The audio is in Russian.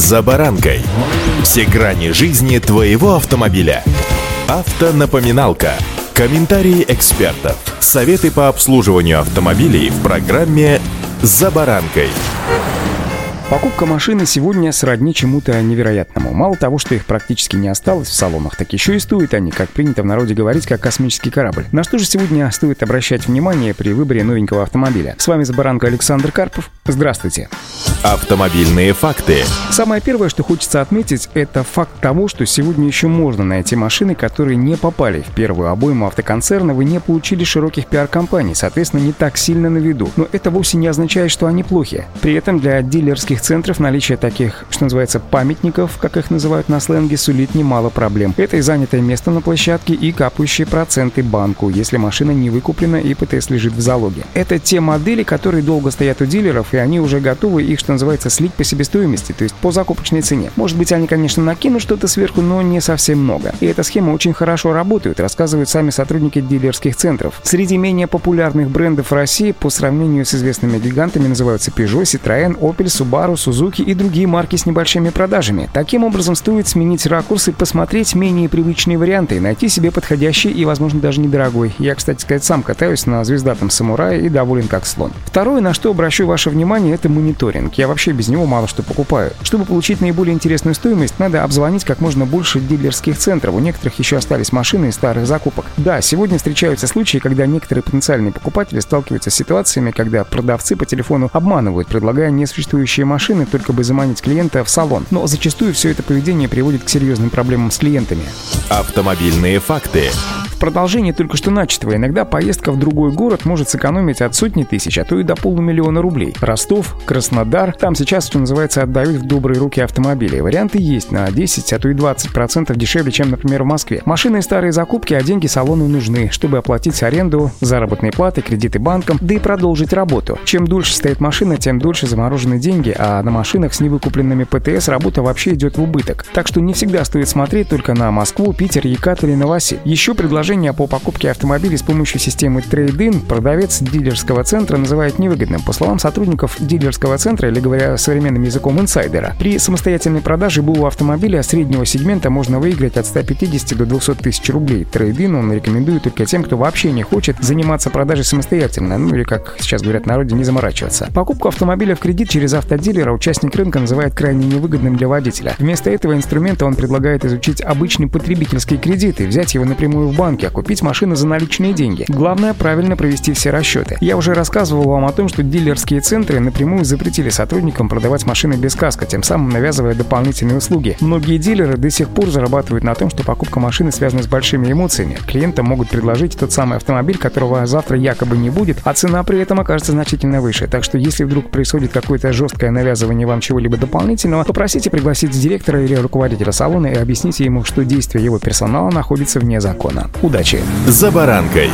«За баранкой». Все грани жизни твоего автомобиля. Автонапоминалка. Комментарии экспертов. Советы по обслуживанию автомобилей в программе «За баранкой». Покупка машины сегодня сродни чему-то невероятному. Мало того, что их практически не осталось в салонах, так еще и стоят они, как принято в народе говорить, как космический корабль. На что же сегодня стоит обращать внимание при выборе новенького автомобиля? С вами за баранка Александр Карпов. Здравствуйте. Автомобильные факты. Самое первое, что хочется отметить, это факт того, что сегодня еще можно найти машины, которые не попали в первую обойму автоконцерна, вы не получили широких пиар-компаний, соответственно, не так сильно на виду. Но это вовсе не означает, что они плохи. При этом для дилерских центров наличие таких, что называется, памятников, как их называют на сленге, сулит немало проблем. Это и занятое место на площадке, и капающие проценты банку, если машина не выкуплена и ПТС лежит в залоге. Это те модели, которые долго стоят у дилеров, и они уже готовы их, что называется, слить по себестоимости, то есть по закупочной цене. Может быть, они, конечно, накинут что-то сверху, но не совсем много. И эта схема очень хорошо работает, рассказывают сами сотрудники дилерских центров. Среди менее популярных брендов России по сравнению с известными гигантами называются Peugeot, Citroën, Opel, Subaru, Suzuki и другие марки с небольшими продажами. Таким образом, стоит сменить ракурс и посмотреть менее привычные варианты, найти себе подходящий и, возможно, даже недорогой. Я, кстати сказать, сам катаюсь на звездатом самурае и доволен как слон. Второе, на что обращу ваше внимание, это мониторинг. Я вообще без него мало что покупаю. Чтобы получить наиболее интересную стоимость, надо обзвонить как можно больше дилерских центров. У некоторых еще остались машины из старых закупок. Да, сегодня встречаются случаи, когда некоторые потенциальные покупатели сталкиваются с ситуациями, когда продавцы по телефону обманывают, предлагая несуществующие машины только бы заманить клиента в салон. Но зачастую все это поведение приводит к серьезным проблемам с клиентами. Автомобильные факты продолжение только что начатого. Иногда поездка в другой город может сэкономить от сотни тысяч, а то и до полумиллиона рублей. Ростов, Краснодар, там сейчас, что называется, отдают в добрые руки автомобили. Варианты есть на 10, а то и 20 процентов дешевле, чем, например, в Москве. Машины и старые закупки, а деньги салону нужны, чтобы оплатить аренду, заработные платы, кредиты банкам, да и продолжить работу. Чем дольше стоит машина, тем дольше заморожены деньги, а на машинах с невыкупленными ПТС работа вообще идет в убыток. Так что не всегда стоит смотреть только на Москву, Питер, Екат Новосиб. Еще предложение предложение по покупке автомобилей с помощью системы Trade-in продавец дилерского центра называет невыгодным. По словам сотрудников дилерского центра, или говоря современным языком инсайдера, при самостоятельной продаже БУ автомобиля среднего сегмента можно выиграть от 150 до 200 тысяч рублей. Трейдин он рекомендует только тем, кто вообще не хочет заниматься продажей самостоятельно, ну или, как сейчас говорят народе, не заморачиваться. Покупку автомобиля в кредит через автодилера участник рынка называет крайне невыгодным для водителя. Вместо этого инструмента он предлагает изучить обычный потребительский кредит и взять его напрямую в банк рынке, а купить машину за наличные деньги. Главное правильно провести все расчеты. Я уже рассказывал вам о том, что дилерские центры напрямую запретили сотрудникам продавать машины без каска, тем самым навязывая дополнительные услуги. Многие дилеры до сих пор зарабатывают на том, что покупка машины связана с большими эмоциями. Клиентам могут предложить тот самый автомобиль, которого завтра якобы не будет, а цена при этом окажется значительно выше. Так что если вдруг происходит какое-то жесткое навязывание вам чего-либо дополнительного, попросите пригласить директора или руководителя салона и объясните ему, что действие его персонала находится вне закона. Удачи! «За баранкой».